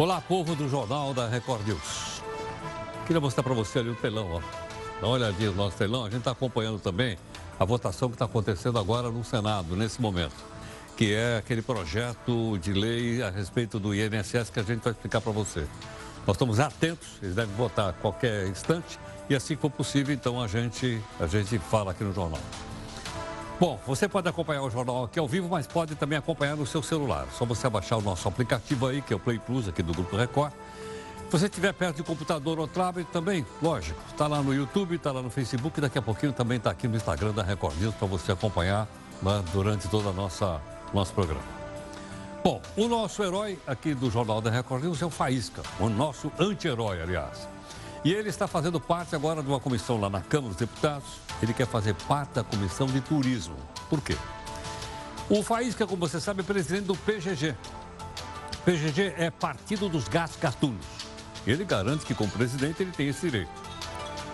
Olá, povo do Jornal da Record News. Queria mostrar para você ali o telão, ó. Dá uma olhadinha no nosso telão. A gente está acompanhando também a votação que está acontecendo agora no Senado, nesse momento, que é aquele projeto de lei a respeito do INSS que a gente vai explicar para você. Nós estamos atentos, eles devem votar a qualquer instante e assim que for possível, então a gente, a gente fala aqui no jornal. Bom, você pode acompanhar o jornal aqui ao vivo, mas pode também acompanhar no seu celular. Só você baixar o nosso aplicativo aí, que é o Play Plus, aqui do Grupo Record. Se você estiver perto de computador ou tablet, também, lógico, está lá no YouTube, está lá no Facebook, daqui a pouquinho também está aqui no Instagram da Record News para você acompanhar né, durante todo o nosso programa. Bom, o nosso herói aqui do Jornal da Record News é o Faísca, o nosso anti-herói, aliás. E ele está fazendo parte agora de uma comissão lá na Câmara dos Deputados. Ele quer fazer parte da comissão de turismo. Por quê? O Faísca, como você sabe, é presidente do PGG. PGG é Partido dos Gatos Gatunos. Ele garante que, como presidente, ele tem esse direito.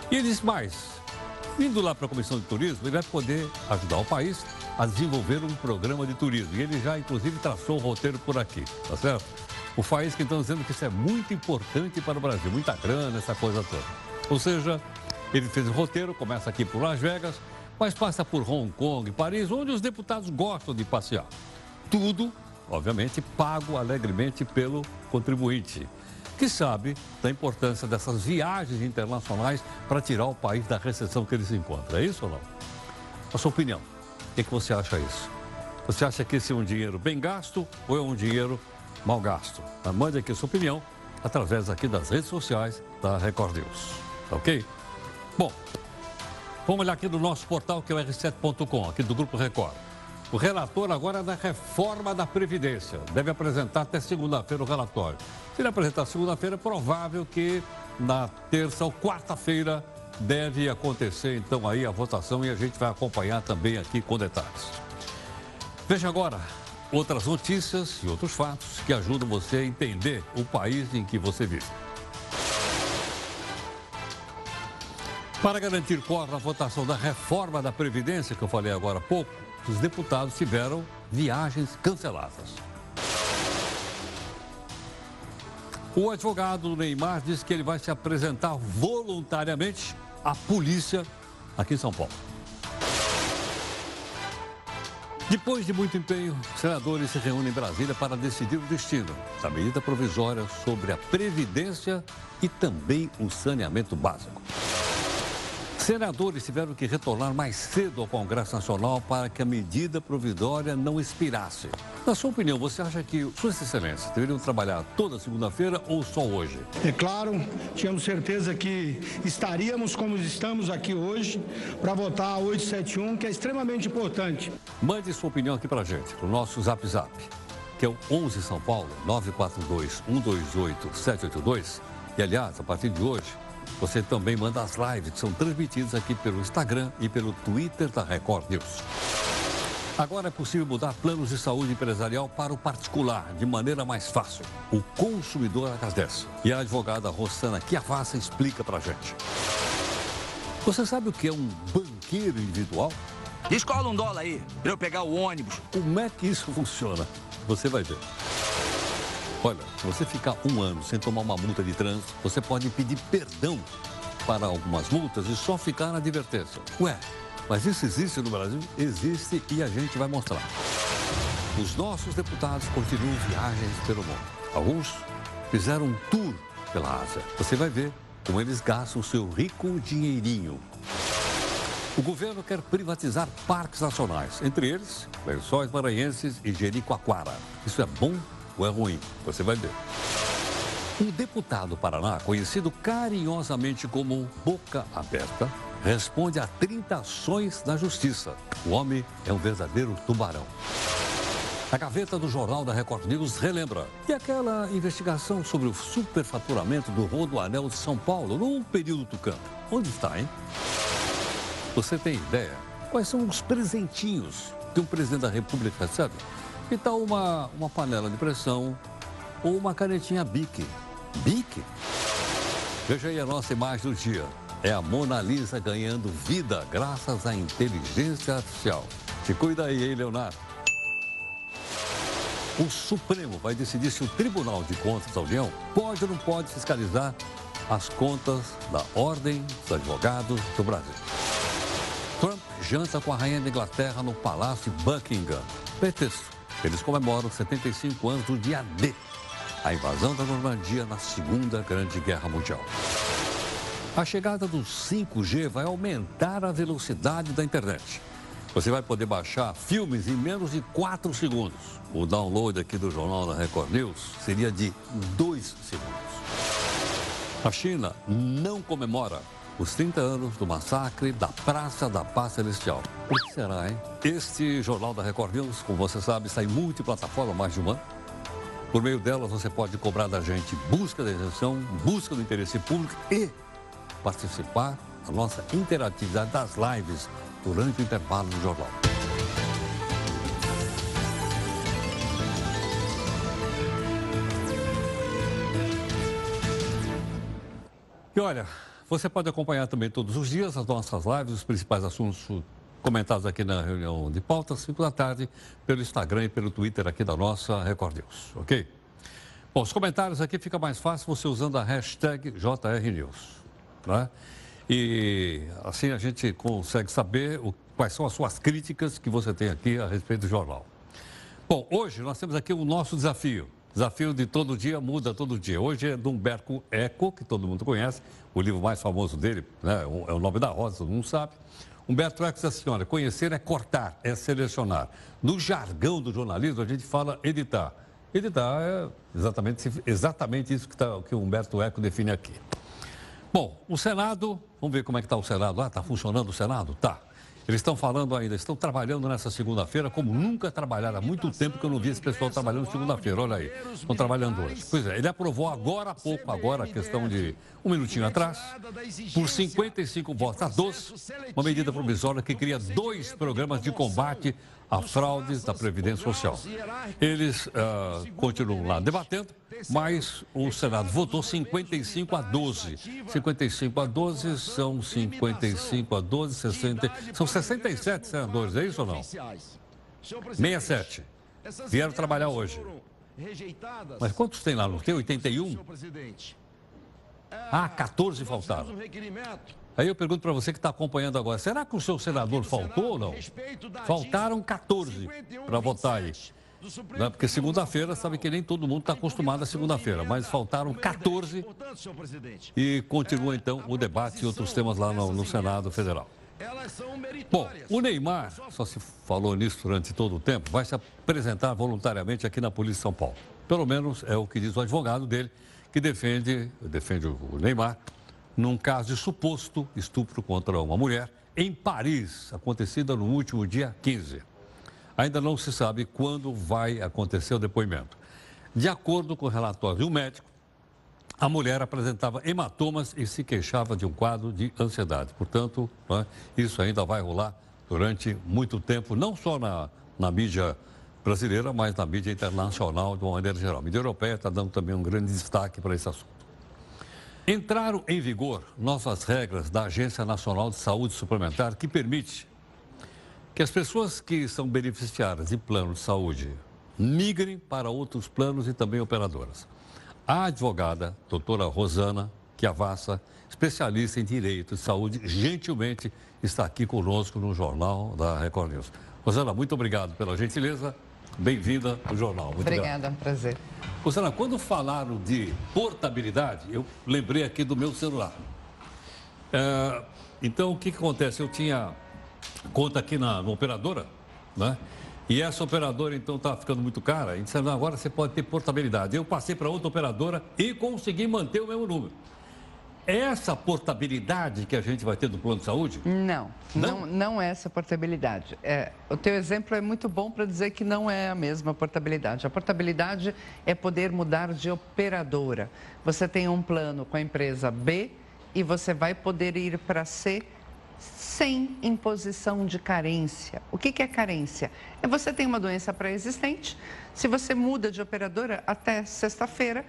E ele diz mais: indo lá para a comissão de turismo, ele vai poder ajudar o país a desenvolver um programa de turismo. E ele já, inclusive, traçou o roteiro por aqui, tá certo? O Faísca, então, dizendo que isso é muito importante para o Brasil, muita grana, essa coisa toda. Ou seja, ele fez o roteiro, começa aqui por Las Vegas, mas passa por Hong Kong, Paris, onde os deputados gostam de passear. Tudo, obviamente, pago alegremente pelo contribuinte, que sabe da importância dessas viagens internacionais para tirar o país da recessão que ele se encontra. É isso ou não? A sua opinião, o que, que você acha isso? Você acha que esse é um dinheiro bem gasto ou é um dinheiro mal gasto? Mande aqui sua opinião através aqui das redes sociais da Record News. Ok? Bom, vamos olhar aqui no nosso portal que é o r7.com, aqui do Grupo Record. O relator agora é da reforma da Previdência. Deve apresentar até segunda-feira o relatório. Se ele apresentar segunda-feira, é provável que na terça ou quarta-feira deve acontecer então aí a votação e a gente vai acompanhar também aqui com detalhes. Veja agora outras notícias e outros fatos que ajudam você a entender o país em que você vive. Para garantir quórum na votação da reforma da Previdência, que eu falei agora há pouco, os deputados tiveram viagens canceladas. O advogado Neymar disse que ele vai se apresentar voluntariamente à polícia aqui em São Paulo. Depois de muito empenho, senadores se reúnem em Brasília para decidir o destino da medida provisória sobre a Previdência e também o saneamento básico. Senadores tiveram que retornar mais cedo ao Congresso Nacional para que a medida provisória não expirasse. Na sua opinião, você acha que Suas Excelências deveriam trabalhar toda segunda-feira ou só hoje? É claro, tínhamos certeza que estaríamos como estamos aqui hoje para votar a 871, que é extremamente importante. Mande sua opinião aqui para a gente, no nosso Zap Zap, que é o 11 São Paulo, 942 128 782. E, aliás, a partir de hoje, você também manda as lives que são transmitidas aqui pelo Instagram e pelo Twitter da Record News. Agora é possível mudar planos de saúde empresarial para o particular de maneira mais fácil. O consumidor agradece. E a advogada Rossana Chiavassa explica pra gente. Você sabe o que é um banqueiro individual? Descola um dólar aí, pra eu pegar o ônibus. Como é que isso funciona? Você vai ver. Olha, se você ficar um ano sem tomar uma multa de trânsito, você pode pedir perdão para algumas multas e só ficar na advertência. Ué, mas isso existe no Brasil? Existe e a gente vai mostrar. Os nossos deputados continuam viagens pelo mundo. Alguns fizeram um tour pela Ásia. Você vai ver como eles gastam o seu rico dinheirinho. O governo quer privatizar parques nacionais, entre eles Lençóis Maranhenses e Jericoacoara. Isso é bom ou é ruim? Você vai ver. Um deputado do Paraná, conhecido carinhosamente como Boca Aberta, responde a 30 ações da justiça. O homem é um verdadeiro tubarão. A gaveta do Jornal da Record News relembra. E aquela investigação sobre o superfaturamento do Rodoanel de São Paulo num período tucano? Onde está, hein? Você tem ideia? Quais são os presentinhos que um presidente da República recebe? Que tal uma, uma panela de pressão ou uma canetinha Bic? Bic? Veja aí a nossa imagem do dia. É a Mona Lisa ganhando vida graças à inteligência artificial. Se cuida aí, hein, Leonardo? o Supremo vai decidir se o Tribunal de Contas da União pode ou não pode fiscalizar as contas da Ordem dos Advogados do Brasil. Trump janta com a rainha da Inglaterra no Palácio Buckingham. Pretexto. Eles comemoram 75 anos do dia D, a invasão da Normandia na Segunda Grande Guerra Mundial. A chegada do 5G vai aumentar a velocidade da internet. Você vai poder baixar filmes em menos de 4 segundos. O download aqui do Jornal da Record News seria de 2 segundos. A China não comemora os 30 anos do massacre da Praça da Paz Celestial. O que será, hein? Este Jornal da Record News, como você sabe, está em multiplataforma mais de um ano. Por meio delas, você pode cobrar da gente busca da isenção, busca do interesse público e participar da nossa interatividade das lives durante o intervalo do jornal. E olha, você pode acompanhar também todos os dias as nossas lives, os principais assuntos comentados aqui na reunião de pautas, 5 da tarde, pelo Instagram e pelo Twitter aqui da nossa Record News, ok? Bom, os comentários aqui fica mais fácil você usando a hashtag JRNews, né? E assim a gente consegue saber o, quais são as suas críticas que você tem aqui a respeito do jornal. Bom, hoje nós temos aqui o nosso desafio. Desafio de todo dia muda todo dia. Hoje é do Humberto Eco, que todo mundo conhece, o livro mais famoso dele, né, é o nome da rosa, todo mundo sabe. Humberto Eco diz assim, olha, conhecer é cortar, é selecionar. No jargão do jornalismo, a gente fala editar. Editar é exatamente, exatamente isso que, tá, que o Humberto Eco define aqui. Bom, o Senado, vamos ver como é que está o Senado. Ah, está funcionando o Senado? Tá. Eles estão falando ainda, estão trabalhando nessa segunda-feira como nunca trabalharam. Há muito tempo que eu não vi esse pessoal trabalhando segunda-feira. Olha aí, estão trabalhando hoje. Pois é, ele aprovou agora há pouco, agora, a questão de um minutinho atrás, por 55 votos a 12, uma medida provisória que cria dois programas de combate a fraudes da Previdência Social. Eles uh, continuam lá debatendo, mas o Senado votou 55 a 12. 55 a 12 são 55 a 12, 60, são 67 senadores, é isso ou não? 67. Vieram trabalhar hoje. Mas quantos tem lá? Não tem 81? Ah, 14 faltaram. Aí eu pergunto para você que está acompanhando agora, será que o seu senador faltou ou não? Faltaram 14 para votar aí. Né? Porque segunda-feira, sabe que nem todo mundo está acostumado a segunda-feira, mas faltaram 14 e continua então o debate e outros temas lá no, no Senado Federal. Bom, o Neymar, só se falou nisso durante todo o tempo, vai se apresentar voluntariamente aqui na Polícia de São Paulo. Pelo menos é o que diz o advogado dele, que defende, defende o Neymar num caso de suposto estupro contra uma mulher em Paris, acontecida no último dia 15. Ainda não se sabe quando vai acontecer o depoimento. De acordo com o relatório do médico, a mulher apresentava hematomas e se queixava de um quadro de ansiedade. Portanto, né, isso ainda vai rolar durante muito tempo, não só na, na mídia brasileira, mas na mídia internacional de uma maneira geral. A mídia europeia está dando também um grande destaque para esse assunto. Entraram em vigor novas regras da Agência Nacional de Saúde Suplementar que permite que as pessoas que são beneficiárias de plano de saúde migrem para outros planos e também operadoras. A advogada, doutora Rosana Chiavassa, especialista em direito de saúde, gentilmente está aqui conosco no Jornal da Record News. Rosana, muito obrigado pela gentileza. Bem-vinda ao jornal. Muito Obrigada, é um prazer. Rosana, quando falaram de portabilidade, eu lembrei aqui do meu celular. É, então, o que, que acontece? Eu tinha conta aqui na, na operadora, né? E essa operadora, então, estava ficando muito cara. E disseram, agora você pode ter portabilidade. Eu passei para outra operadora e consegui manter o mesmo número. Essa portabilidade que a gente vai ter do plano de saúde? Não, não, não, não é essa portabilidade. É, o teu exemplo é muito bom para dizer que não é a mesma portabilidade. A portabilidade é poder mudar de operadora. Você tem um plano com a empresa B e você vai poder ir para C sem imposição de carência. O que, que é carência? É você tem uma doença pré-existente, se você muda de operadora até sexta-feira,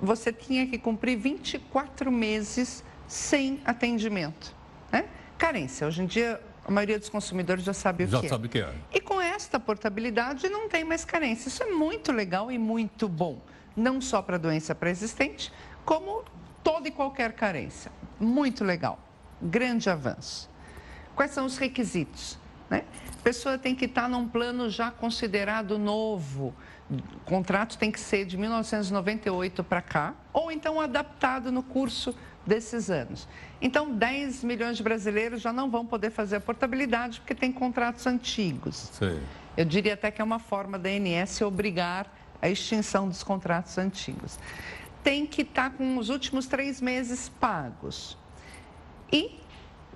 você tinha que cumprir 24 meses sem atendimento. Né? Carência. Hoje em dia, a maioria dos consumidores já sabe o já que é. Já sabe o que é. E com esta portabilidade não tem mais carência. Isso é muito legal e muito bom, não só para a doença pré-existente, como toda e qualquer carência. Muito legal, grande avanço. Quais são os requisitos? Né? A pessoa tem que estar num plano já considerado novo. O contrato tem que ser de 1998 para cá, ou então adaptado no curso desses anos. Então, 10 milhões de brasileiros já não vão poder fazer a portabilidade porque tem contratos antigos. Sim. Eu diria até que é uma forma da ANS obrigar a extinção dos contratos antigos. Tem que estar com os últimos três meses pagos. E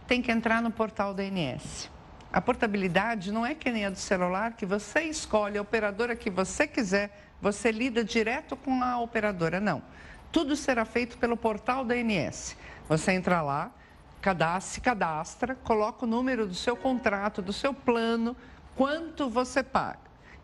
tem que entrar no portal da ANS. A portabilidade não é que nem a do celular, que você escolhe a operadora que você quiser, você lida direto com a operadora. Não. Tudo será feito pelo portal da ANS. Você entra lá, cadastra, cadastra, coloca o número do seu contrato, do seu plano, quanto você paga.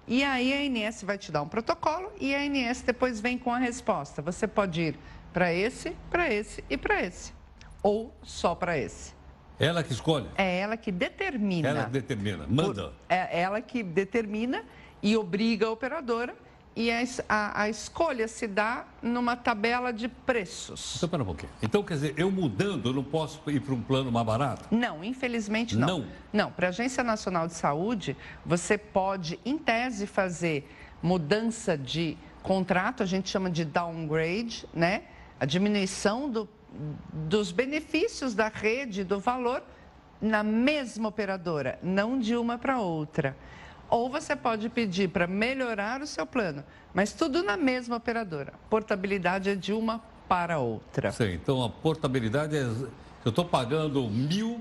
E aí a ANS vai te dar um protocolo e a ANS depois vem com a resposta. Você pode ir para esse, para esse e para esse. Ou só para esse. Ela que escolhe? É ela que determina. Ela que determina, manda. É ela que determina e obriga a operadora e a, a, a, escolha se dá numa tabela de preços. Então, pera um pouquinho. Então, quer dizer, eu mudando, eu não posso ir para um plano mais barato? Não, infelizmente não. Não? Não, para a Agência Nacional de Saúde, você pode, em tese, fazer mudança de contrato, a gente chama de downgrade, né? A diminuição do, dos benefícios da rede, do valor, na mesma operadora, não de uma para outra. Ou você pode pedir para melhorar o seu plano, mas tudo na mesma operadora. Portabilidade é de uma para outra. Sim, então a portabilidade é. Eu estou pagando mil,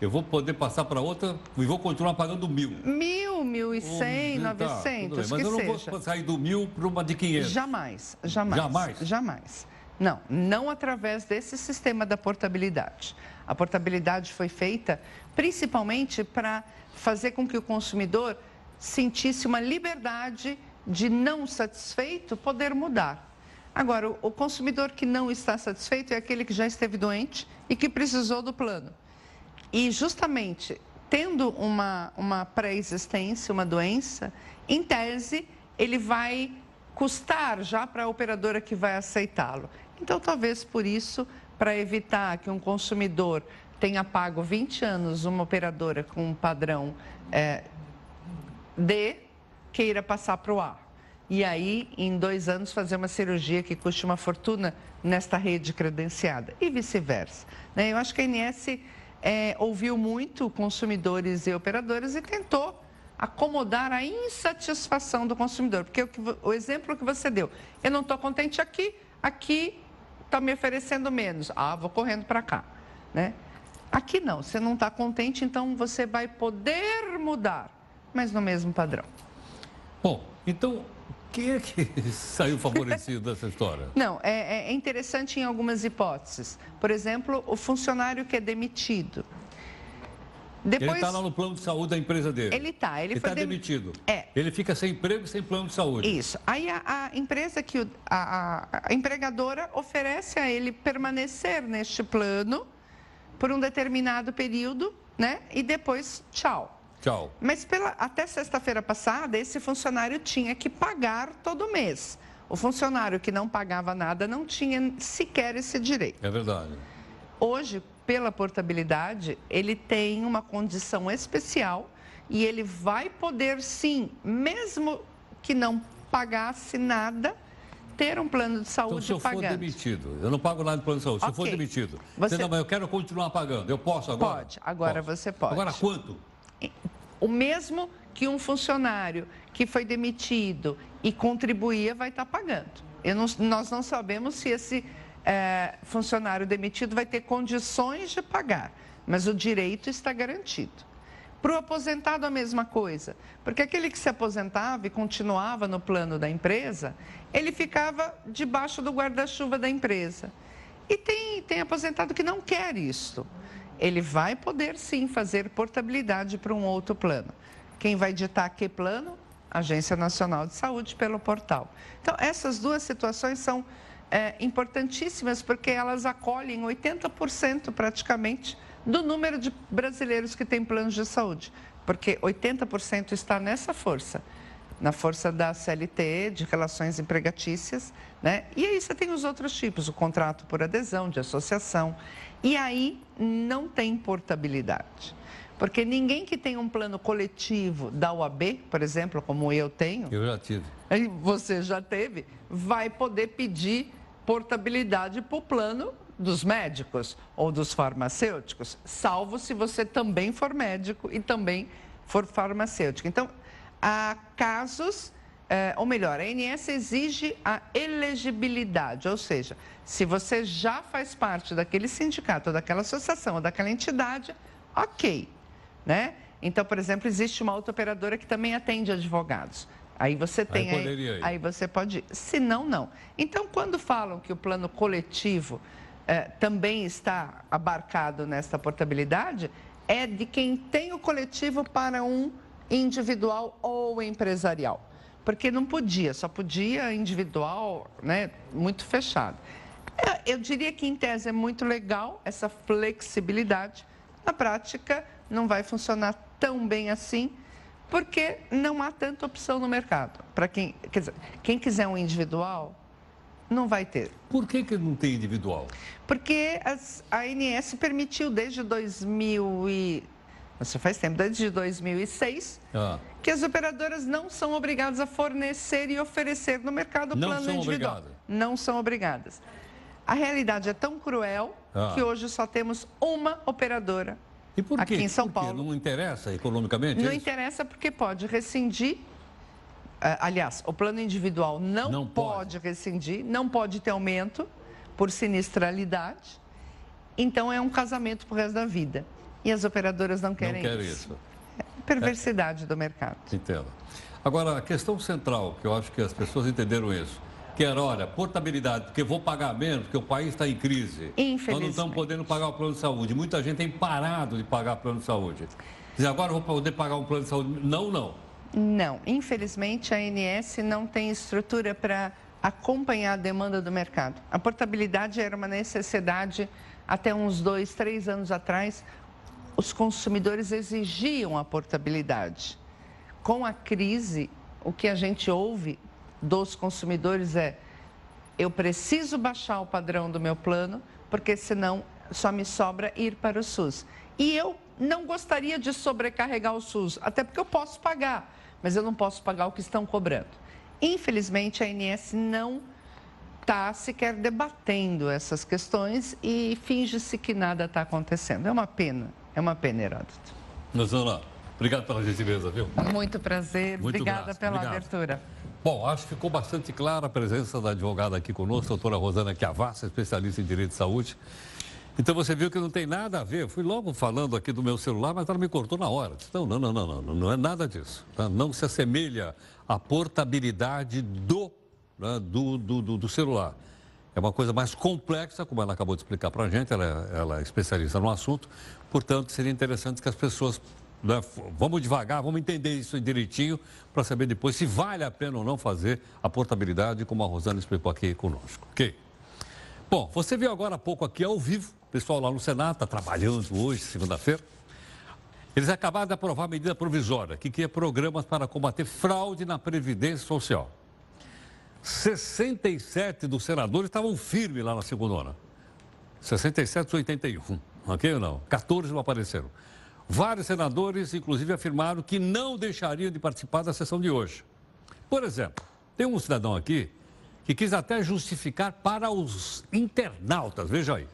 eu vou poder passar para outra e vou continuar pagando mil. Mil, mil e cem, tá, novecentos, Mas eu não seja. vou sair do mil para uma de quinhentos. Jamais, jamais. Jamais? Jamais. Não, não através desse sistema da portabilidade. A portabilidade foi feita principalmente para fazer com que o consumidor sentisse uma liberdade de não satisfeito poder mudar. Agora, o consumidor que não está satisfeito é aquele que já esteve doente e que precisou do plano. E justamente tendo uma, uma pré-existência, uma doença, em tese, ele vai custar já para a operadora que vai aceitá-lo. Então, talvez por isso, para evitar que um consumidor tenha pago 20 anos uma operadora com um padrão é, D, queira passar para o A. E aí, em dois anos, fazer uma cirurgia que custe uma fortuna nesta rede credenciada e vice-versa. Né? Eu acho que a ANS é, ouviu muito consumidores e operadoras e tentou acomodar a insatisfação do consumidor. Porque o, que, o exemplo que você deu, eu não estou contente aqui, aqui está me oferecendo menos. Ah, vou correndo para cá. Né? Aqui não, você não está contente, então você vai poder mudar, mas no mesmo padrão. Bom, então quem é que saiu favorecido dessa história? Não, é, é, interessante em algumas hipóteses. Por exemplo, o funcionário que é demitido. Depois, ele está lá no plano de saúde da empresa dele. Ele está. Ele está demitido. É. Ele fica sem emprego e sem plano de saúde. Isso. Aí a, a empresa que o, a, a, a empregadora oferece a ele permanecer neste plano por um determinado período, né? E depois, tchau. Tchau. Mas pela, até sexta-feira passada, esse funcionário tinha que pagar todo mês. O funcionário que não pagava nada não tinha sequer esse direito. É verdade. Hoje, pela portabilidade, ele tem uma condição especial e ele vai poder sim, mesmo que não pagasse nada, ter um plano de saúde então, se eu pagando. for demitido, eu não pago nada de plano de saúde. Okay. Se eu for demitido, você... não, mas eu quero continuar pagando. Eu posso agora? Pode, agora posso. você pode. Agora quanto? O mesmo que um funcionário que foi demitido e contribuía vai estar pagando. Não, nós não sabemos se esse é, funcionário demitido vai ter condições de pagar, mas o direito está garantido. Para o aposentado, a mesma coisa. Porque aquele que se aposentava e continuava no plano da empresa, ele ficava debaixo do guarda-chuva da empresa. E tem, tem aposentado que não quer isso. Ele vai poder sim fazer portabilidade para um outro plano. Quem vai ditar que plano? Agência Nacional de Saúde pelo portal. Então, essas duas situações são é, importantíssimas porque elas acolhem 80% praticamente do número de brasileiros que têm planos de saúde. porque 80% está nessa força, na força da CLT, de relações empregatícias, né? E aí você tem os outros tipos, o contrato por adesão, de associação, e aí não tem portabilidade. Porque ninguém que tem um plano coletivo da UAB, por exemplo, como eu tenho. Eu já tive. Você já teve, vai poder pedir portabilidade para o plano dos médicos ou dos farmacêuticos, salvo se você também for médico e também for farmacêutico. Então, há casos, é, ou melhor, a ANS exige a elegibilidade, ou seja, se você já faz parte daquele sindicato, ou daquela associação, ou daquela entidade, ok, né? Então, por exemplo, existe uma autooperadora que também atende advogados. Aí você tem aí, aí, aí você pode ir. Se não, não. Então, quando falam que o plano coletivo eh, também está abarcado nesta portabilidade, é de quem tem o coletivo para um individual ou empresarial. Porque não podia, só podia individual, né, muito fechado. Eh, eu diria que, em tese, é muito legal essa flexibilidade. Na prática, não vai funcionar tão bem assim porque não há tanta opção no mercado. Para quem, quer dizer, quem quiser um individual, não vai ter. Por que, que não tem individual? Porque as, a ANS permitiu desde 2000 e... Isso faz tempo, desde 2006, ah. que as operadoras não são obrigadas a fornecer e oferecer no mercado não plano individual. Obrigadas. Não são obrigadas. A realidade é tão cruel ah. que hoje só temos uma operadora e por quê? Aqui em São Paulo. Não interessa economicamente? Não é interessa porque pode rescindir. Eh, aliás, o plano individual não, não pode. pode rescindir, não pode ter aumento por sinistralidade. Então é um casamento para o resto da vida. E as operadoras não querem, não querem isso. isso. É perversidade é. do mercado. Entendo. Agora, a questão central, que eu acho que as pessoas entenderam isso que era, olha, portabilidade, porque vou pagar menos, porque o país está em crise. Nós não estamos podendo pagar o plano de saúde. Muita gente tem parado de pagar plano de saúde. Diz, agora vou poder pagar um plano de saúde. Não, não. Não. Infelizmente, a ANS não tem estrutura para acompanhar a demanda do mercado. A portabilidade era uma necessidade até uns dois, três anos atrás. Os consumidores exigiam a portabilidade. Com a crise, o que a gente ouve dos consumidores é: eu preciso baixar o padrão do meu plano, porque senão só me sobra ir para o SUS. E eu não gostaria de sobrecarregar o SUS, até porque eu posso pagar, mas eu não posso pagar o que estão cobrando. Infelizmente, a ANS não está sequer debatendo essas questões e finge-se que nada está acontecendo. É uma pena, é uma pena, Heródoto. Nós vamos lá. Obrigado pela gentileza, viu? Muito prazer. Muito Obrigada pela Obrigado. abertura. Bom, acho que ficou bastante clara a presença da advogada aqui conosco, doutora Rosana Chiavassa, especialista em direito de saúde. Então você viu que não tem nada a ver. Eu fui logo falando aqui do meu celular, mas ela me cortou na hora. Então, não, não, não, não, não é nada disso. Tá? Não se assemelha à portabilidade do, né, do, do, do, do, celular. É uma coisa mais complexa, como ela acabou de explicar para a gente, ela, é, ela é especialista no assunto. Portanto, seria interessante que as pessoas né? Vamos devagar, vamos entender isso direitinho para saber depois se vale a pena ou não fazer a portabilidade, como a Rosana explicou aqui conosco. Ok? Bom, você viu agora há pouco aqui ao vivo, o pessoal lá no Senado está trabalhando hoje, segunda-feira. Eles acabaram de aprovar a medida provisória que cria programas para combater fraude na Previdência Social. 67 dos senadores estavam firmes lá na segunda. 67 81, ok ou não? 14 não apareceram. Vários senadores, inclusive, afirmaram que não deixariam de participar da sessão de hoje. Por exemplo, tem um cidadão aqui que quis até justificar para os internautas, veja aí.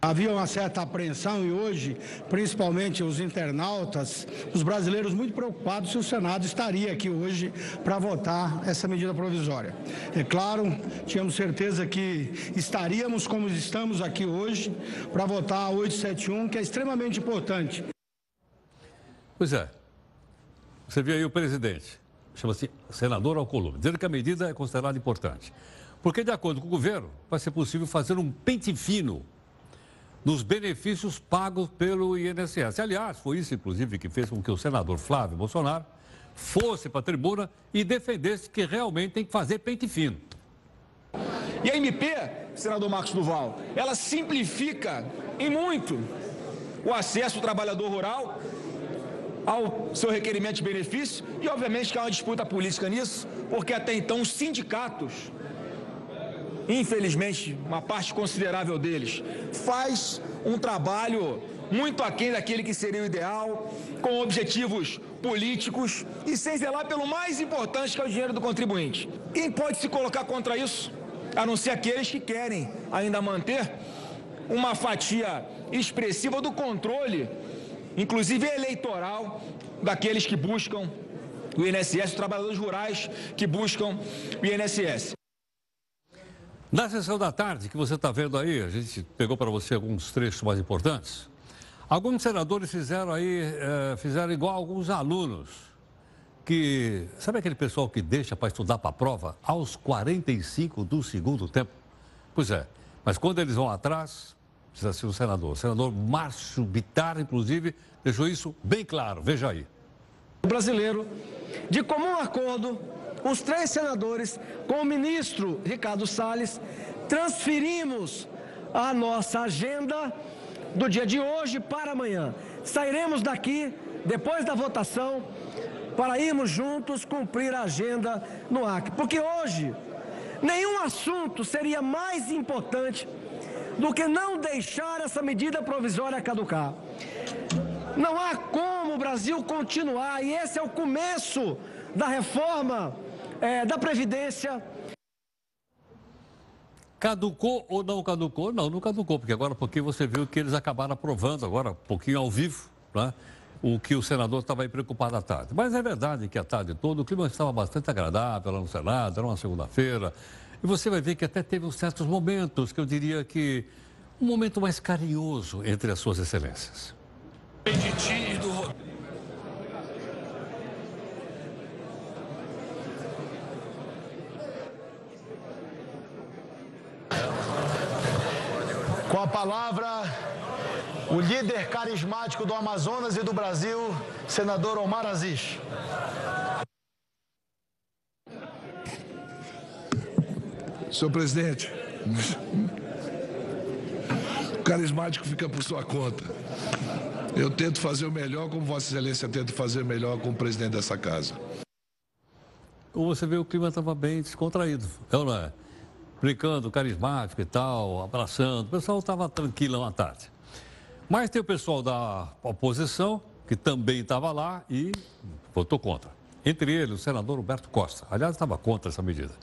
Havia uma certa apreensão e hoje, principalmente os internautas, os brasileiros muito preocupados se o Senado estaria aqui hoje para votar essa medida provisória. É claro, tínhamos certeza que estaríamos como estamos aqui hoje para votar a 871, que é extremamente importante. Pois é. Você viu aí o presidente, chama-se senador Alcolumbre, dizendo que a medida é considerada importante. Porque, de acordo com o governo, vai ser possível fazer um pente fino nos benefícios pagos pelo INSS. Aliás, foi isso, inclusive, que fez com que o senador Flávio Bolsonaro fosse para a tribuna e defendesse que realmente tem que fazer pente fino. E a MP, senador Marcos Duval, ela simplifica em muito o acesso do trabalhador rural ao seu requerimento de benefício e, obviamente, que há uma disputa política nisso, porque até então os sindicatos, infelizmente, uma parte considerável deles, faz um trabalho muito aquém daquele que seria o ideal, com objetivos políticos e sem zelar pelo mais importante que é o dinheiro do contribuinte. Quem pode se colocar contra isso? A não ser aqueles que querem ainda manter uma fatia expressiva do controle, inclusive eleitoral, daqueles que buscam o INSS, os trabalhadores rurais que buscam o INSS. Na sessão da tarde que você está vendo aí, a gente pegou para você alguns trechos mais importantes. Alguns senadores fizeram aí, é, fizeram igual alguns alunos, que, sabe aquele pessoal que deixa para estudar para a prova aos 45 do segundo tempo? Pois é, mas quando eles vão atrás, precisa ser o senador. O senador Márcio Bitar, inclusive, deixou isso bem claro. Veja aí. O brasileiro, de comum acordo, os três senadores, com o ministro Ricardo Salles, transferimos a nossa agenda do dia de hoje para amanhã. Sairemos daqui, depois da votação, para irmos juntos cumprir a agenda no Acre. Porque hoje, nenhum assunto seria mais importante do que não deixar essa medida provisória caducar. Não há como o Brasil continuar, e esse é o começo da reforma é, da Previdência. Caducou ou não caducou? Não, não caducou, porque agora porque você viu que eles acabaram aprovando agora, um pouquinho ao vivo, né? o que o senador estava aí preocupado à tarde. Mas é verdade que a tarde toda o clima estava bastante agradável lá no Senado, era uma segunda-feira. E você vai ver que até teve certos momentos que eu diria que um momento mais carinhoso entre as suas excelências. Com a palavra, o líder carismático do Amazonas e do Brasil, senador Omar Aziz. Senhor presidente, o carismático fica por sua conta. Eu tento fazer o melhor, como Vossa Excelência tenta fazer o melhor como presidente dessa casa. Como você vê, o clima estava bem descontraído, é não é? brincando, carismático e tal, abraçando. O pessoal estava tranquilo à tarde. Mas tem o pessoal da oposição, que também estava lá e votou contra. Entre eles, o senador Roberto Costa. Aliás, estava contra essa medida.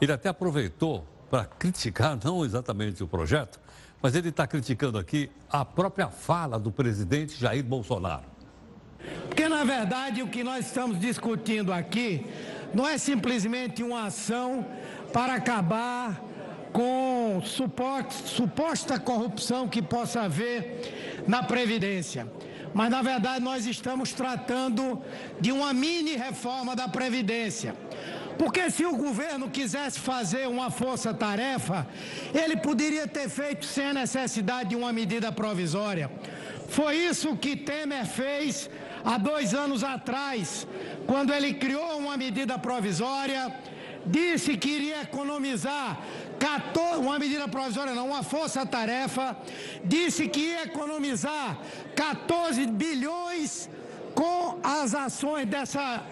Ele até aproveitou para criticar, não exatamente o projeto, mas ele está criticando aqui a própria fala do presidente Jair Bolsonaro. Porque, na verdade, o que nós estamos discutindo aqui não é simplesmente uma ação para acabar com suporte, suposta corrupção que possa haver na Previdência. Mas, na verdade, nós estamos tratando de uma mini reforma da Previdência. Porque se o governo quisesse fazer uma força-tarefa, ele poderia ter feito sem a necessidade de uma medida provisória. Foi isso que Temer fez há dois anos atrás, quando ele criou uma medida provisória disse que iria economizar 14, uma medida provisória não, uma força-tarefa, disse que ia economizar 14 bilhões com as ações dessa,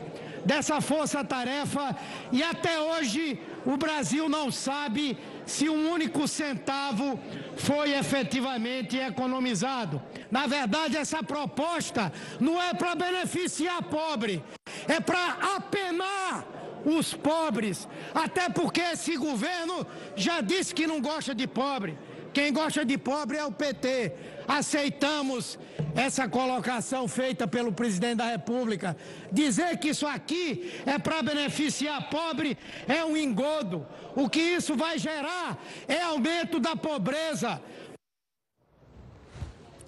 dessa força-tarefa e até hoje o Brasil não sabe se um único centavo foi efetivamente economizado. Na verdade, essa proposta não é para beneficiar pobre, é para apenar os pobres, até porque esse governo já disse que não gosta de pobre. Quem gosta de pobre é o PT. Aceitamos essa colocação feita pelo presidente da República. Dizer que isso aqui é para beneficiar pobre é um engodo. O que isso vai gerar é aumento da pobreza.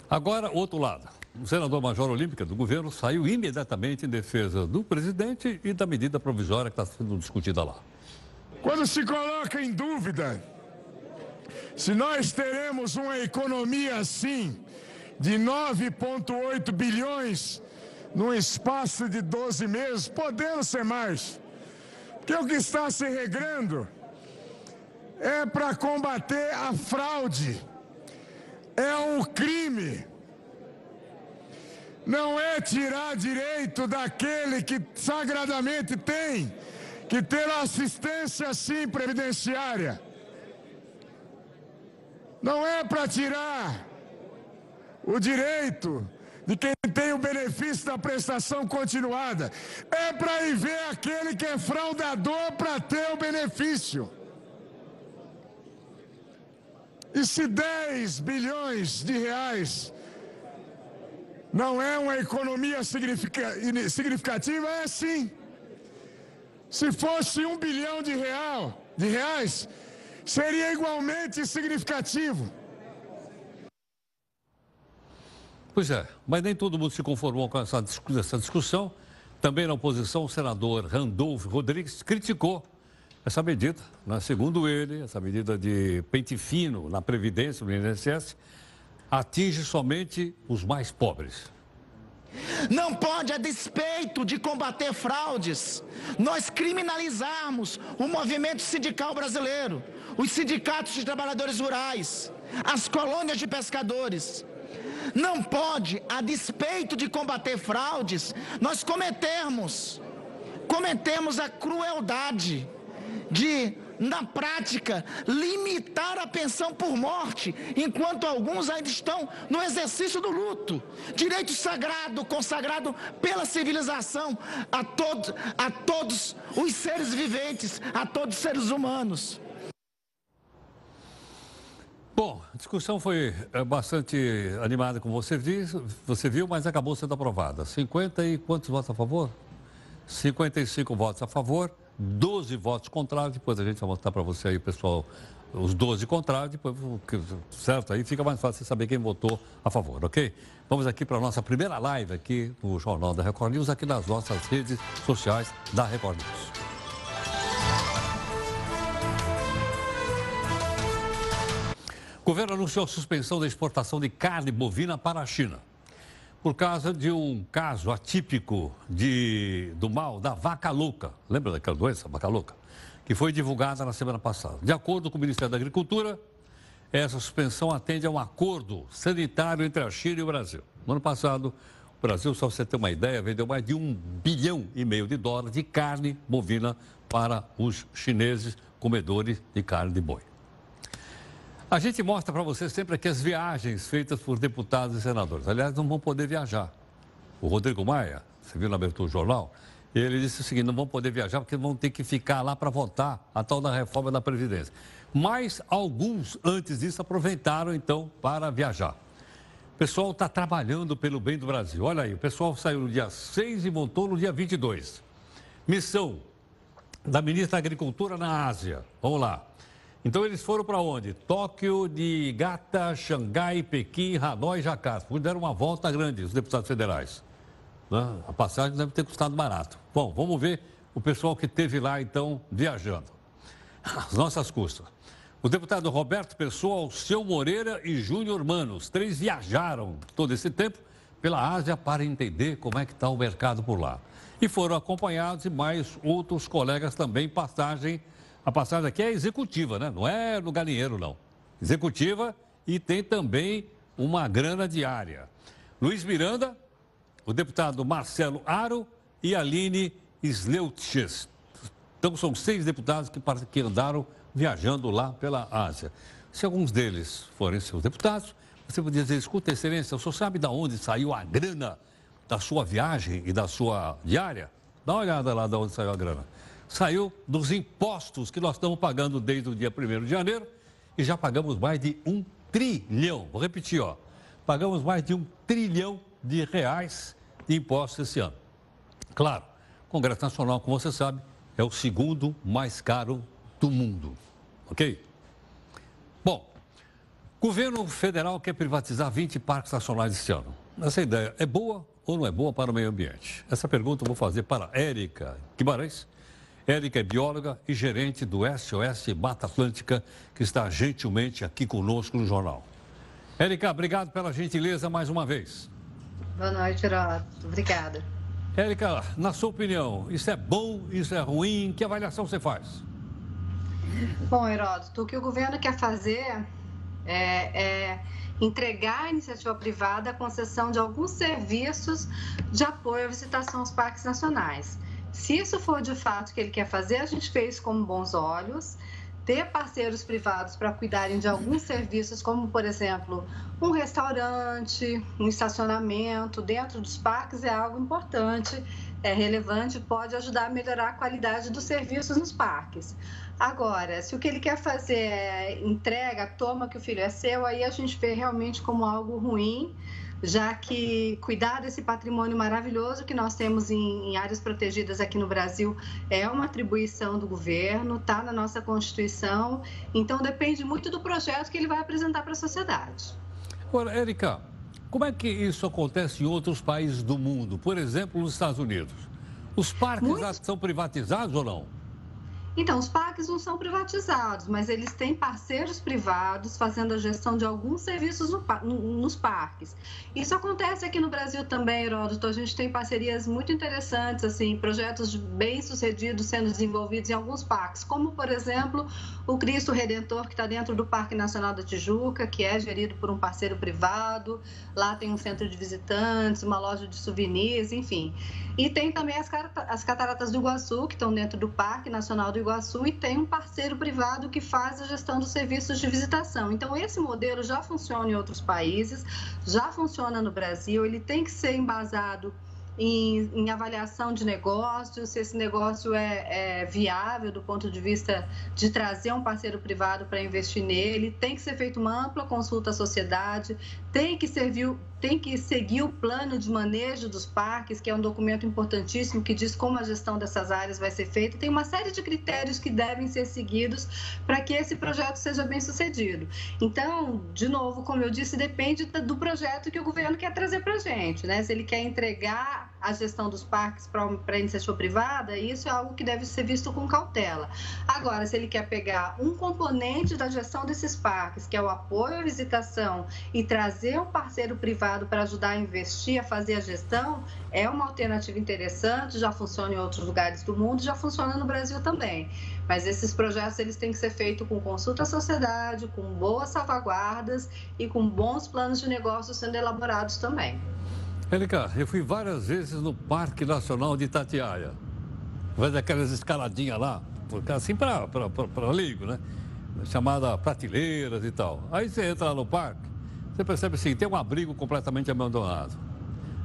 Agora, outro lado. O senador Major Olímpica do governo saiu imediatamente em defesa do presidente e da medida provisória que está sendo discutida lá. Quando se coloca em dúvida se nós teremos uma economia assim, de 9,8 bilhões, num espaço de 12 meses, podendo ser mais. Porque o que está se regrando é para combater a fraude, é um crime não é tirar direito daquele que sagradamente tem que ter assistência sim previdenciária. Não é para tirar o direito de quem tem o benefício da prestação continuada. É para ver aquele que é fraudador para ter o benefício. E se 10 bilhões de reais não é uma economia significativa, é sim. Se fosse um bilhão de, real, de reais, seria igualmente significativo. Pois é, mas nem todo mundo se conformou com essa, essa discussão. Também na oposição, o senador Randolfo Rodrigues criticou essa medida. Né? Segundo ele, essa medida de pente fino na Previdência, no INSS, atinge somente os mais pobres. Não pode, a despeito de combater fraudes, nós criminalizarmos o movimento sindical brasileiro, os sindicatos de trabalhadores rurais, as colônias de pescadores. Não pode, a despeito de combater fraudes, nós cometermos, cometemos a crueldade de na prática, limitar a pensão por morte, enquanto alguns ainda estão no exercício do luto. Direito sagrado, consagrado pela civilização a, todo, a todos os seres viventes, a todos os seres humanos. Bom, a discussão foi eh, bastante animada, como você você viu, mas acabou sendo aprovada. 50 e quantos votos a favor? 55 votos a favor, 12 votos contrários, depois a gente vai mostrar para você aí, pessoal, os 12 contrários, depois, certo? Aí fica mais fácil saber quem votou a favor, ok? Vamos aqui para a nossa primeira live aqui no Jornal da Record News, aqui nas nossas redes sociais da Record News. O governo anunciou a suspensão da exportação de carne bovina para a China por causa de um caso atípico de, do mal da vaca louca. Lembra daquela doença, vaca louca? Que foi divulgada na semana passada. De acordo com o Ministério da Agricultura, essa suspensão atende a um acordo sanitário entre a China e o Brasil. No ano passado, o Brasil, só você ter uma ideia, vendeu mais de um bilhão e meio de dólares de carne bovina para os chineses comedores de carne de boi. A gente mostra para você sempre aqui as viagens feitas por deputados e senadores. Aliás, não vão poder viajar. O Rodrigo Maia, você viu na abertura do jornal, ele disse o seguinte: não vão poder viajar porque vão ter que ficar lá para votar a tal da reforma da Previdência. Mas alguns, antes disso, aproveitaram então para viajar. O pessoal está trabalhando pelo bem do Brasil. Olha aí, o pessoal saiu no dia 6 e voltou no dia 22. Missão da ministra da Agricultura na Ásia. Vamos lá. Então eles foram para onde? Tóquio, de Gata, Xangai, Pequim, Hanoi e Jakarta. Deram uma volta grande, os deputados federais. Né? A passagem deve ter custado barato. Bom, vamos ver o pessoal que teve lá, então, viajando. As nossas custas. O deputado Roberto Pessoa, Alceu Moreira e Júnior Manos, três viajaram todo esse tempo pela Ásia para entender como é que está o mercado por lá. E foram acompanhados de mais outros colegas também, passagem a passagem aqui é executiva, né? Não é no galinheiro, não. Executiva e tem também uma grana diária. Luiz Miranda, o deputado Marcelo Aro e Aline Sleutches. Então, são seis deputados que, que andaram viajando lá pela Ásia. Se alguns deles forem seus deputados, você poderia dizer, escuta, excelência, o senhor sabe de onde saiu a grana da sua viagem e da sua diária? Dá uma olhada lá de onde saiu a grana saiu dos impostos que nós estamos pagando desde o dia 1 de janeiro e já pagamos mais de um trilhão. Vou repetir, ó. Pagamos mais de um trilhão de reais de impostos esse ano. Claro, o Congresso Nacional, como você sabe, é o segundo mais caro do mundo. Ok? Bom, governo federal quer privatizar 20 parques nacionais esse ano. Essa ideia é boa ou não é boa para o meio ambiente? Essa pergunta eu vou fazer para Érica Guimarães, Érica é bióloga e gerente do SOS Mata Atlântica, que está gentilmente aqui conosco no jornal. Érica, obrigado pela gentileza mais uma vez. Boa noite, Heródoto. Obrigada. Érica, na sua opinião, isso é bom, isso é ruim? Que avaliação você faz? Bom, Heródoto, o que o governo quer fazer é, é entregar à iniciativa privada a concessão de alguns serviços de apoio à visitação aos parques nacionais. Se isso for de fato o que ele quer fazer, a gente fez com bons olhos ter parceiros privados para cuidarem de alguns serviços, como, por exemplo, um restaurante, um estacionamento dentro dos parques, é algo importante, é relevante, pode ajudar a melhorar a qualidade dos serviços nos parques. Agora, se o que ele quer fazer é entrega, toma que o filho é seu, aí a gente vê realmente como algo ruim já que cuidar desse patrimônio maravilhoso que nós temos em, em áreas protegidas aqui no Brasil é uma atribuição do governo, está na nossa Constituição, então depende muito do projeto que ele vai apresentar para a sociedade. Agora, Érica, como é que isso acontece em outros países do mundo? Por exemplo, nos Estados Unidos. Os parques muito... são privatizados ou não? Então, os parques não são privatizados, mas eles têm parceiros privados fazendo a gestão de alguns serviços no, nos parques. Isso acontece aqui no Brasil também, Heródoto. A gente tem parcerias muito interessantes, assim, projetos bem-sucedidos sendo desenvolvidos em alguns parques, como, por exemplo, o Cristo Redentor, que está dentro do Parque Nacional da Tijuca, que é gerido por um parceiro privado. Lá tem um centro de visitantes, uma loja de souvenirs, enfim. E tem também as, as cataratas do Iguaçu, que estão dentro do Parque Nacional do Iguaçu, e tem um parceiro privado que faz a gestão dos serviços de visitação. Então, esse modelo já funciona em outros países, já funciona no Brasil, ele tem que ser embasado em, em, avaliação de negócios, se esse negócio é, é, viável do ponto de vista de trazer um parceiro privado para investir nele. Tem que ser feita uma ampla consulta à sociedade, tem que servir, tem que seguir o plano de manejo dos parques, que é um documento importantíssimo que diz como a gestão dessas áreas vai ser feita. Tem uma série de critérios que devem ser seguidos para que esse projeto seja bem sucedido. Então, de novo, como eu disse, depende do projeto que o governo quer trazer para a gente. Né? Se ele quer entregar a gestão dos parques para a iniciativa privada, isso é algo que deve ser visto com cautela. Agora, se ele quer pegar um componente da gestão desses parques, que é o apoio à visitação, e trazer um parceiro privado para ajudar a investir, a fazer a gestão, é uma alternativa interessante, já funciona em outros lugares do mundo, já funciona no Brasil também. Mas esses projetos eles têm que ser feitos com consulta à sociedade, com boas salvaguardas e com bons planos de negócio sendo elaborados também. Érica, eu fui várias vezes no Parque Nacional de Itatiaia. Faz aquelas escaladinhas lá, assim para leigo, né? Chamada prateleiras e tal. Aí você entra lá no parque, você percebe assim, tem um abrigo completamente abandonado.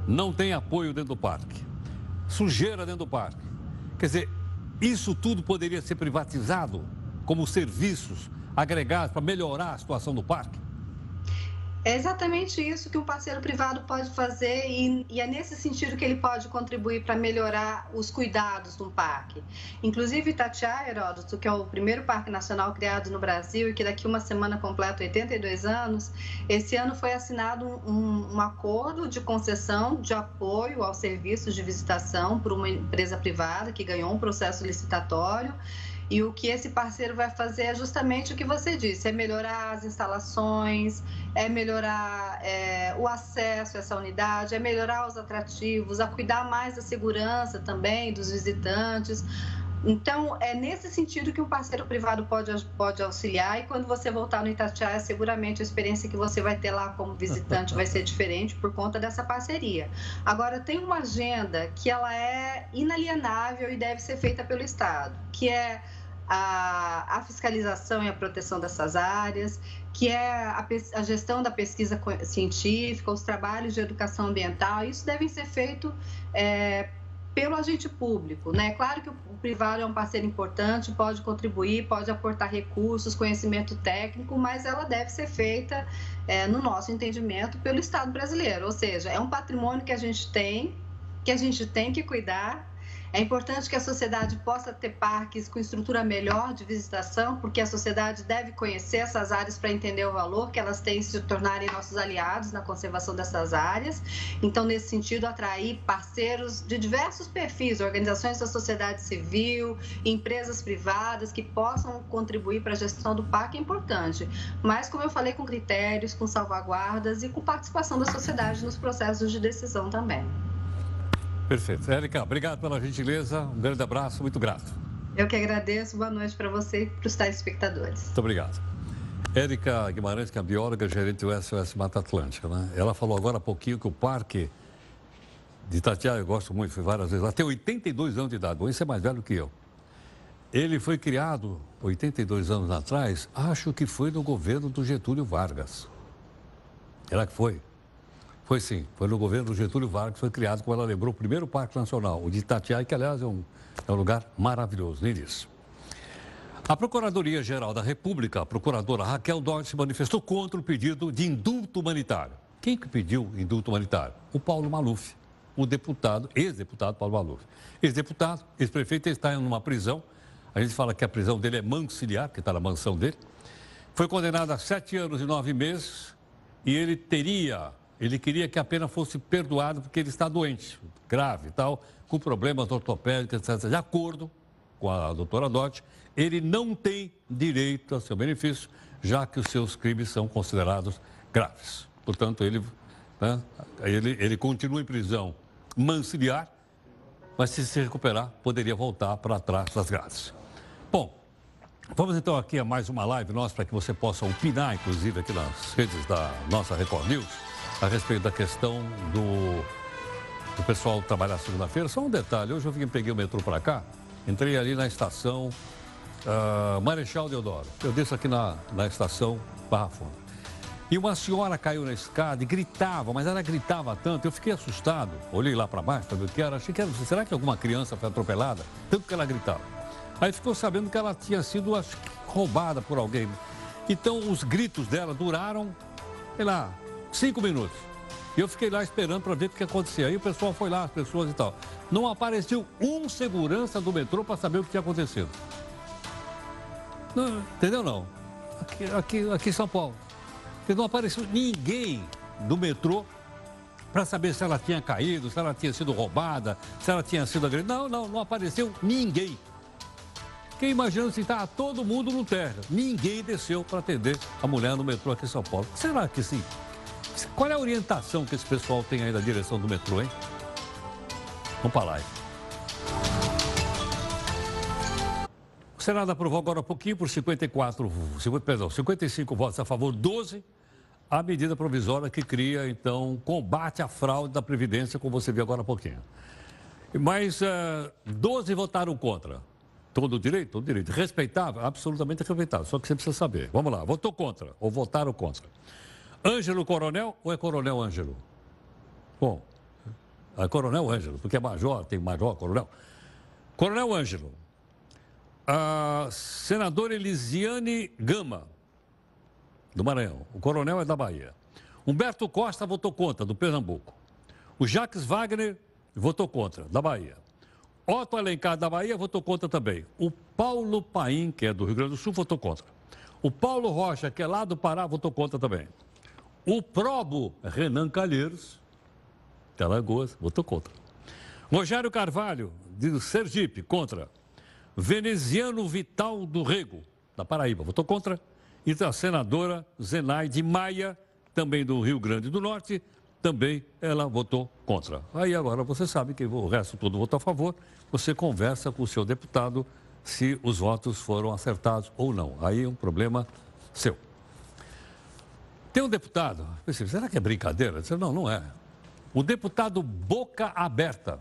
Não tem apoio dentro do parque. Sujeira dentro do parque. Quer dizer, isso tudo poderia ser privatizado como serviços agregados para melhorar a situação do parque? É exatamente isso que um parceiro privado pode fazer e, e é nesse sentido que ele pode contribuir para melhorar os cuidados do parque. Inclusive, Itatiaia, Heródoto, que é o primeiro parque nacional criado no Brasil e que daqui uma semana completa 82 anos, esse ano foi assinado um, um acordo de concessão de apoio aos serviços de visitação por uma empresa privada que ganhou um processo licitatório e o que esse parceiro vai fazer é justamente o que você disse: é melhorar as instalações, é melhorar é, o acesso a essa unidade, é melhorar os atrativos, a cuidar mais da segurança também dos visitantes. Então, é nesse sentido que um parceiro privado pode, pode auxiliar. E quando você voltar no Itatiaia, seguramente a experiência que você vai ter lá como visitante vai ser diferente por conta dessa parceria. Agora, tem uma agenda que ela é inalienável e deve ser feita pelo Estado, que é a, a, fiscalização e a proteção dessas áreas, que é a, a, gestão da pesquisa científica, os trabalhos de educação ambiental, isso devem ser feitos é, pelo agente público. Né? Claro que o privado é um parceiro importante, pode contribuir, pode aportar recursos, conhecimento técnico, mas ela deve ser feita, é, no nosso entendimento, pelo Estado brasileiro. Ou seja, é um patrimônio que a gente tem, que a gente tem que cuidar é importante que a sociedade possa ter parques com estrutura melhor de visitação, porque a sociedade deve conhecer essas áreas para entender o valor que elas têm se tornarem nossos aliados na conservação dessas áreas. Então, nesse sentido, atrair parceiros de diversos perfis, organizações da sociedade civil, empresas privadas que possam contribuir para a gestão do parque é importante. Mas, como eu falei, com critérios, com salvaguardas e com participação da sociedade nos processos de decisão também. Perfeito. Érica, obrigado pela gentileza. Um grande abraço, muito grato. Eu que agradeço. Boa noite para você e para os telespectadores. Muito obrigado. Érica Guimarães, que é a bióloga gerente do SOS Mata Atlântica, né? Ela falou agora há pouquinho que o parque de Itatiaia, eu gosto muito, fui várias vezes lá, tem 82 anos de idade. Bom, isso é mais velho que eu. Ele foi criado 82 anos atrás, acho que foi no governo do Getúlio Vargas. Ela que foi? Foi sim, foi no governo do Getúlio Vargas foi criado, como ela lembrou, o primeiro Parque Nacional, o de Itatiaia, que aliás é um, é um lugar maravilhoso, nem isso. A Procuradoria-Geral da República, a procuradora Raquel Dodge, se manifestou contra o pedido de indulto humanitário. Quem que pediu indulto humanitário? O Paulo Maluf, o deputado, ex-deputado Paulo Maluf. Ex-deputado, ex-prefeito, está em uma prisão. A gente fala que a prisão dele é mansiliar, que está na mansão dele. Foi condenado a sete anos e nove meses e ele teria, ele queria que a pena fosse perdoada porque ele está doente, grave e tal, com problemas ortopédicos, etc. De acordo com a doutora Dodge, ele não tem direito a seu benefício, já que os seus crimes são considerados graves. Portanto, ele, né, ele, ele continua em prisão mansiliar, mas se se recuperar, poderia voltar para trás das grades. Bom, vamos então aqui a mais uma live nossa para que você possa opinar, inclusive aqui nas redes da nossa Record News, a respeito da questão do, do pessoal trabalhar segunda-feira. Só um detalhe, hoje eu vim, peguei o metrô para cá, entrei ali na estação uh, Marechal Deodoro. Eu desço aqui na, na estação Barra Funda. E uma senhora caiu na escada e gritava, mas ela gritava tanto, eu fiquei assustado. Olhei lá para baixo para ver o que era. Achei que era, será que alguma criança foi atropelada? Tanto que ela gritava. Aí ficou sabendo que ela tinha sido acho, roubada por alguém. Então os gritos dela duraram, sei lá, cinco minutos. E eu fiquei lá esperando para ver o que acontecia. Aí o pessoal foi lá, as pessoas e tal. Não apareceu um segurança do metrô para saber o que tinha acontecido. Não, entendeu não? Aqui, aqui, aqui em São Paulo. Não apareceu ninguém do metrô para saber se ela tinha caído, se ela tinha sido roubada, se ela tinha sido agredida. Não, não, não apareceu ninguém. Fiquei imaginando se está todo mundo no terra. Ninguém desceu para atender a mulher no metrô aqui em São Paulo. Será que sim? Qual é a orientação que esse pessoal tem aí da direção do metrô, hein? Vamos para lá. Senado aprovou agora há pouquinho por 54, perdão, 55 votos a favor, 12 a medida provisória que cria, então, combate à fraude da Previdência, como você viu agora há pouquinho. Mas uh, eh, 12 votaram contra. Todo direito? Todo direito. Respeitável? Absolutamente respeitável. Só que você precisa saber. Vamos lá. Votou contra ou votaram contra? Ângelo Coronel ou é Coronel Ângelo? Bom, é Coronel Ângelo, porque é major, tem major, coronel. Coronel Ângelo, a senadora Elisiane Gama, do Maranhão. O coronel é da Bahia. Humberto Costa votou contra, do Pernambuco. O Jacques Wagner votou contra, da Bahia. Otto Alencar, da Bahia, votou contra também. O Paulo Paim, que é do Rio Grande do Sul, votou contra. O Paulo Rocha, que é lá do Pará, votou contra também. O Probo, Renan Calheiros, de Alagoas, votou contra. Rogério Carvalho, de Sergipe, contra. Veneziano Vital do Rego, da Paraíba, votou contra. E a senadora Zenaide Maia, também do Rio Grande do Norte, também ela votou contra. Aí agora você sabe que o resto todo votou a favor, você conversa com o seu deputado se os votos foram acertados ou não. Aí é um problema seu. Tem um deputado, pensei, será que é brincadeira? Disse, não, não é. O deputado Boca Aberta,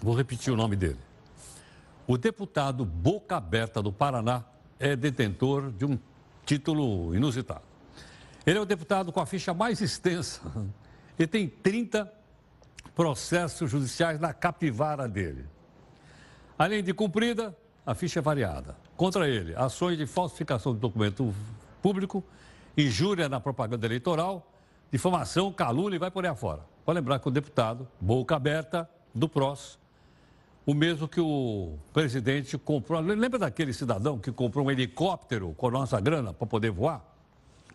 vou repetir o nome dele. O deputado Boca Aberta do Paraná é detentor de um título inusitado. Ele é o deputado com a ficha mais extensa. Ele tem 30 processos judiciais na capivara dele. Além de cumprida, a ficha é variada. Contra ele, ações de falsificação de documento público, injúria na propaganda eleitoral, difamação, calúnia e vai por aí afora. Pode lembrar que o deputado, boca aberta, do PROS, o mesmo que o presidente comprou. Lembra daquele cidadão que comprou um helicóptero com a nossa grana para poder voar?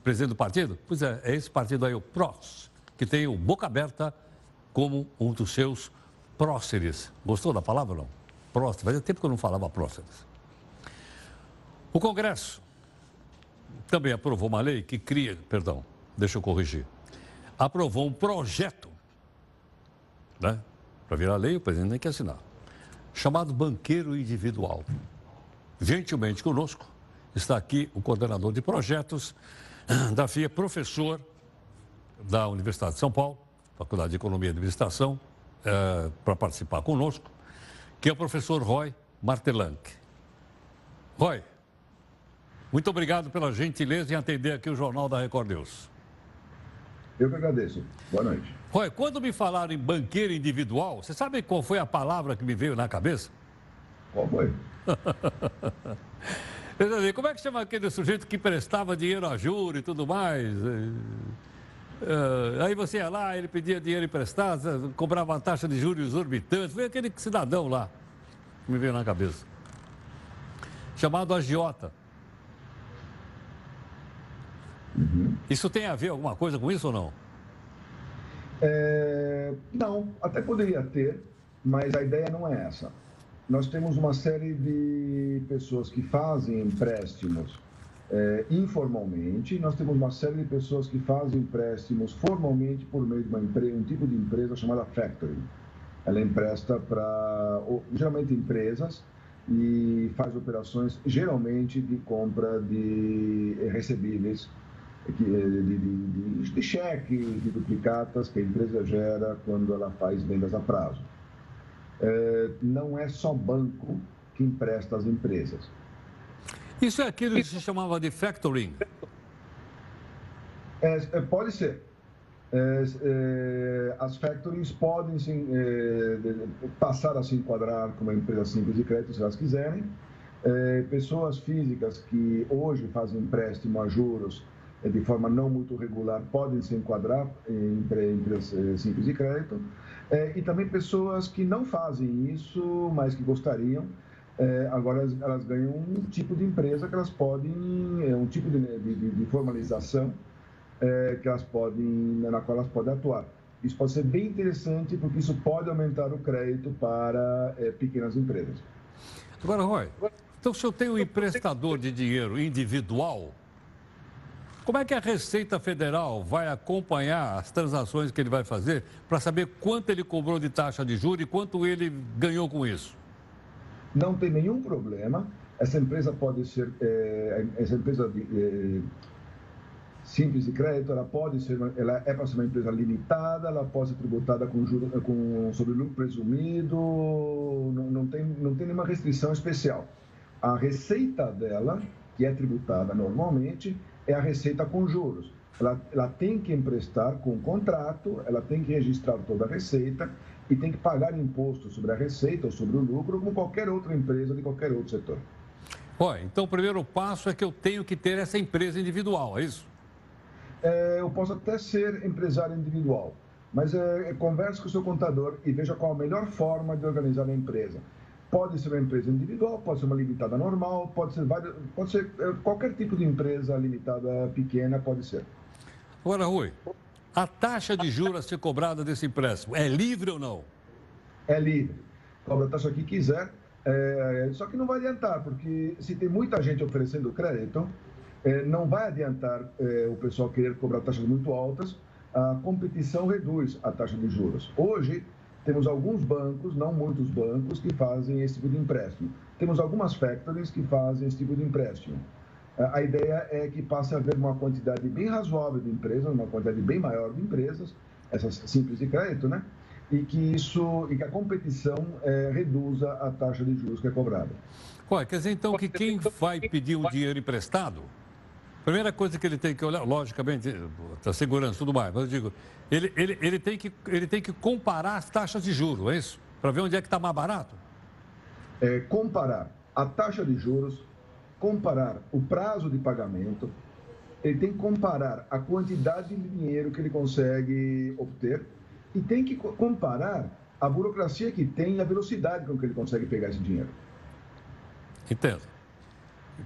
Presidente do partido? Pois é, é esse partido aí, o PROS, que tem o Boca Aberta como um dos seus próceres. Gostou da palavra não? Próceres. Fazia tempo que eu não falava próceres. O Congresso também aprovou uma lei que cria, perdão, deixa eu corrigir, aprovou um projeto, né? Para virar lei, o presidente tem que assinar chamado banqueiro individual. Gentilmente conosco Está aqui o coordenador de projetos da FIA, professor da Universidade de São Paulo, Faculdade de Economia e Administração, é, para participar conosco, que é o professor Roy Martelanck. Roy, muito obrigado pela gentileza em atender aqui o Jornal da Record News. Eu que agradeço. Boa noite. Roy, quando me falaram em banqueiro individual, você sabe qual foi a palavra que me veio na cabeça? Qual foi? Como é que chama aquele sujeito que prestava dinheiro a juros e tudo mais? Uh, aí você ia lá, ele pedia dinheiro emprestado, cobrava uma taxa de juros exorbitante. Foi aquele cidadão lá que me veio na cabeça. Chamado agiota. Uhum. Isso tem a ver alguma coisa com isso ou não? É, não, até poderia ter, mas a ideia não é essa. Nós temos uma série de pessoas que fazem empréstimos é, informalmente, nós temos uma série de pessoas que fazem empréstimos formalmente por meio de uma empresa, um tipo de empresa chamada factoring. Ela empresta para, geralmente, empresas e faz operações, geralmente, de compra de recebíveis, de, de, de, cheques, de duplicatas que a empresa gera quando ela faz vendas a prazo. É, não é só banco que empresta às empresas. Isso é aquilo que se chamava de factoring? É, é, pode ser. É, é as factorings podem sim, é, passar a se enquadrar como empresa simples de crédito, se elas quiserem. Pessoas físicas que hoje fazem empréstimo a juros de forma não muito regular podem se enquadrar em empresas simples de crédito. e também pessoas que não fazem isso, mas que gostariam é, agora elas, ganham um tipo de empresa que elas podem, um tipo de, de, de formalização que elas podem, na qual elas podem atuar. Isso pode ser bem interessante porque isso pode aumentar o crédito para pequenas empresas. Agora, Roy, então se eu tenho um emprestador de dinheiro individual, como é que a Receita Federal vai acompanhar as transações que ele vai fazer para saber quanto ele cobrou de taxa de juros e quanto ele ganhou com isso? não tem nenhum problema. Essa empresa pode ser, é, essa empresa de, é, simples de crédito, ela pode ser, ela é para ser uma empresa limitada, ela pode ser tributada com, juro, com sobre lucro presumido, não, não, tem, não tem nenhuma restrição especial. A receita dela, que é tributada normalmente, é a receita com juros. Ela, ela tem que emprestar com contrato, ela tem que registrar toda a receita e tem que pagar imposto sobre a receita ou sobre o lucro, como qualquer outra empresa de qualquer outro setor. Então o primeiro passo é que eu tenho que ter essa empresa individual, é isso? É, eu posso até ser empresário individual, mas é, converse com o seu contador e veja qual a melhor forma de organizar a empresa. Pode ser uma empresa individual, pode ser uma limitada normal, pode ser, várias, pode ser é, qualquer tipo de empresa limitada pequena, pode ser. Agora, Rui, a taxa de juros a ser cobrada desse empréstimo é livre ou não? É livre. Cobra a taxa que quiser, é, só que não vai adiantar, porque se tem muita gente oferecendo crédito, é, não vai adiantar é, o pessoal querer cobrar taxas muito altas, a competição reduz a taxa de juros. Hoje, temos alguns bancos, não muitos bancos, que fazem esse tipo de empréstimo. Temos algumas factories que fazem esse tipo de empréstimo. A ideia é que passe a haver uma quantidade bem razoável de empresas, uma quantidade bem maior de empresas, essas simples de crédito, né? E que isso, e que a competição é, reduza a taxa de juros que é cobrada. Ué, quer dizer então que quem vai pedir um dinheiro emprestado, primeira coisa que ele tem que olhar, logicamente, a segurança tudo mais, mas eu digo, ele, ele, ele, tem, que, ele tem que comparar as taxas de juros, é isso? Para ver onde é que está mais barato? É, comparar a taxa de juros comparar o prazo de pagamento, ele tem que comparar a quantidade de dinheiro que ele consegue obter e tem que comparar a burocracia que tem e a velocidade com que ele consegue pegar esse dinheiro. Entendo.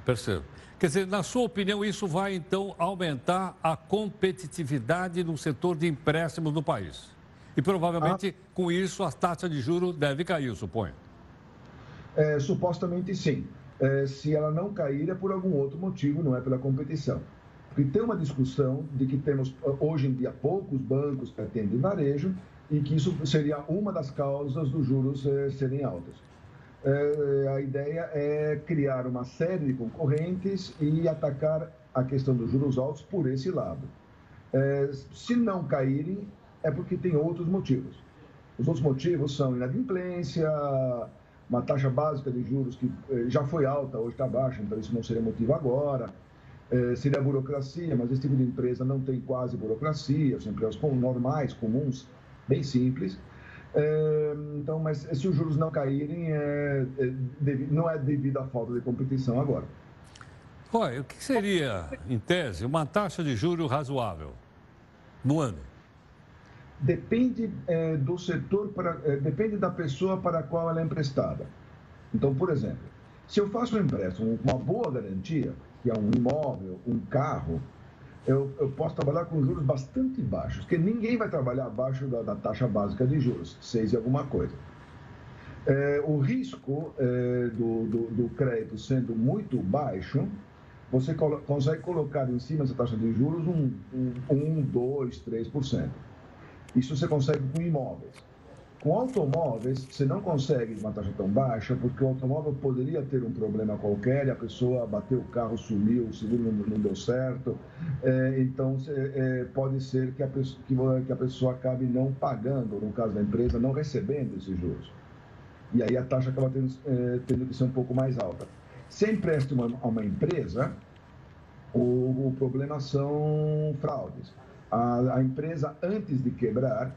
Percebo. Quer dizer, na sua opinião, isso vai então aumentar a competitividade no setor de empréstimos do país. E provavelmente ah. com isso a taxa de juros deve cair, eu suponho. É, supostamente sim é, se ela não cair é por algum outro motivo, não é pela competição. Porque tem uma discussão de que temos hoje em dia poucos bancos que atendem varejo e que isso seria uma das causas dos juros é, serem altos. É, a ideia é criar uma série de concorrentes e atacar a questão dos juros altos por esse lado. É, se não caírem, é porque tem outros motivos. Os outros motivos são inadimplência, uma taxa básica de juros que eh, já foi alta, hoje está baixa, então isso não seria motivo agora. É, seria burocracia, mas esse tipo de empresa não tem quase burocracia, são empresas normais, comuns, bem simples. É, então, mas se os juros não caírem, é, é, não é devido à falta de competição agora. Olha, o que seria, em tese, uma taxa de juro razoável no ano? Depende é, do setor, para, é, depende da pessoa para a qual ela é emprestada. Então, por exemplo, se eu faço um empréstimo uma boa garantia, que é um imóvel, um carro, eu, eu, posso trabalhar com juros bastante baixos, porque ninguém vai trabalhar abaixo da, da taxa básica de juros, seis e alguma coisa. É, o risco é, do, do, do, crédito sendo muito baixo, você colo consegue colocar em cima dessa taxa de juros um, um, um 2, 3%. Isso você consegue com imóveis. Com automóveis, você não consegue uma taxa tão baixa, porque o automóvel poderia ter um problema qualquer e a pessoa bateu o carro, sumiu, o seguro não, não deu certo. É, então, é, pode ser que a, pessoa, que a pessoa acabe não pagando, no caso da empresa, não recebendo esses juros. E aí a taxa acaba tendo, é, tendo que ser um pouco mais alta. Se empresta uma, a uma empresa, o, o problema são fraudes. A, a empresa, antes de quebrar,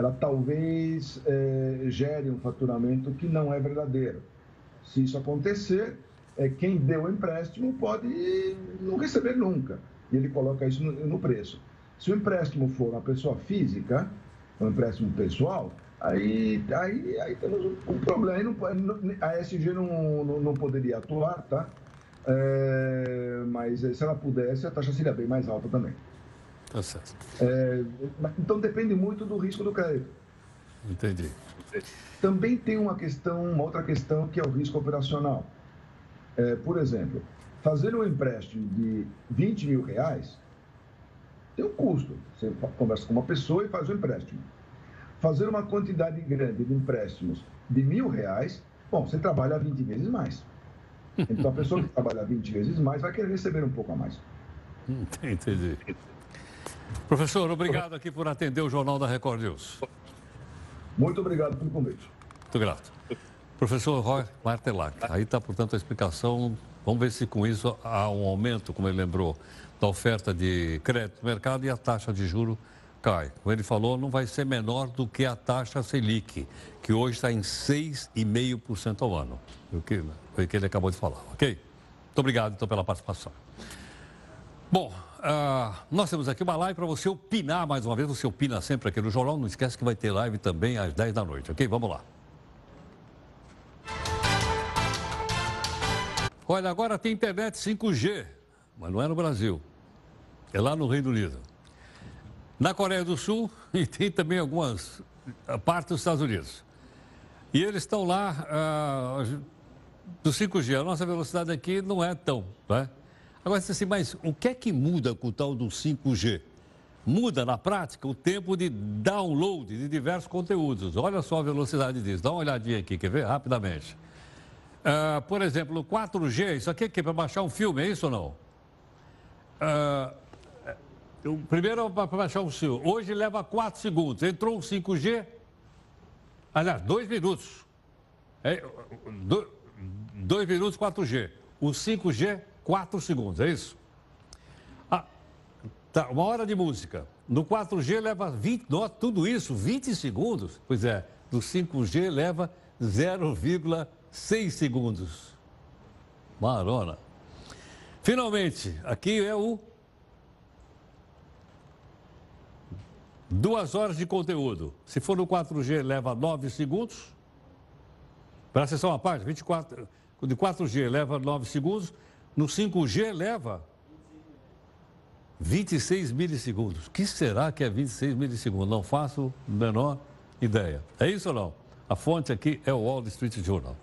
ela talvez é, gere um faturamento que não é verdadeiro. Se isso acontecer, é, quem deu o empréstimo pode não receber nunca. E ele coloca isso no, no preço. Se o empréstimo for uma pessoa física, um empréstimo pessoal, aí, aí, aí temos um, problema. A SG não, não, não, poderia atuar, tá? É, mas se ela pudesse, a taxa seria bem mais alta também. Tá certo. É, então depende muito do risco do crédito. Entendi. Também tem uma questão, uma outra questão que é o risco operacional. É, por exemplo, fazer um empréstimo de 20 mil reais tem um custo. Você conversa com uma pessoa e faz o um empréstimo. Fazer uma quantidade grande de empréstimos de mil reais, bom, você trabalha 20 vezes mais. Então a pessoa que trabalha 20 vezes mais vai querer receber um pouco a mais. Entendi. Professor, obrigado aqui por atender o Jornal da Record News. Muito obrigado pelo convite. Muito grato. Professor Roy Martelac, aí está, portanto, a explicação. Vamos ver se com isso há um aumento, como ele lembrou, da oferta de crédito no mercado e a taxa de juro cai. Como ele falou, não vai ser menor do que a taxa Selic, que hoje está em 6,5% ao ano. O que, foi o que ele acabou de falar, ok? Muito obrigado, então, pela participação. Bom, Uh, nós temos aqui uma live para você opinar mais uma vez. Você opina sempre aqui no jornal. Não esquece que vai ter live também às 10 da noite, ok? Vamos lá. Olha, agora tem internet 5G, mas não é no Brasil. É lá no Reino Unido. Na Coreia do Sul e tem também algumas ah, partes dos Estados Unidos. E eles estão lá uh, do 5G. A nossa velocidade aqui não é tão, né? Agora, assim, mas o que é que muda com o tal do 5G? Muda, na prática, o tempo de download de diversos conteúdos. Olha só a velocidade disso. Dá uma olhadinha aqui, quer ver? Rapidamente. Uh, por exemplo, o 4G, isso aqui é para baixar um filme, é isso ou não? Uh, primeiro para baixar um filme. Hoje leva 4 segundos. Entrou o 5G, aliás, 2 minutos. 2 é, minutos 4G. O 5G, 4 segundos, é isso? Ah, tá, uma hora de música. No 4G leva 20, tudo isso, 20 segundos. Pois é, no 5G leva 0,6 segundos. Marona. Finalmente, aqui é o. Duas horas de conteúdo. Se for no 4G, leva 9 segundos. Para acessar uma parte, 24. De 4G leva 9 segundos. No 5G leva 26 milissegundos. O que será que é 26 milissegundos? Não faço menor ideia. É isso ou não? A fonte aqui é o Wall Street Journal.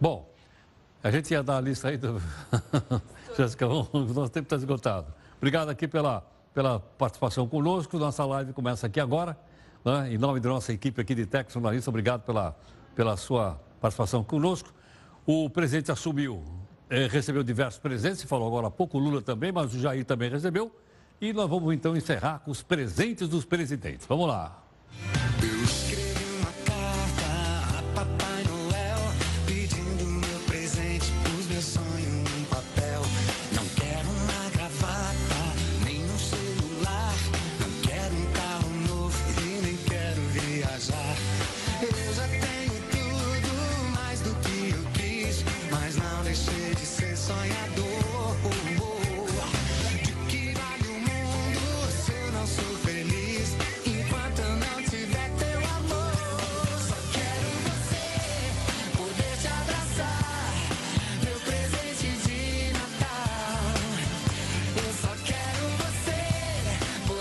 Bom, a gente ia dar a lista aí do. Jéssica, o nosso tempo está esgotado. Obrigado aqui pela, pela participação conosco. Nossa live começa aqui agora. Né? Em nome da nossa equipe aqui de Jornalista, obrigado pela, pela sua participação conosco. O presidente assumiu, recebeu diversos presentes, se falou agora há pouco, o Lula também, mas o Jair também recebeu. E nós vamos então encerrar com os presentes dos presidentes. Vamos lá.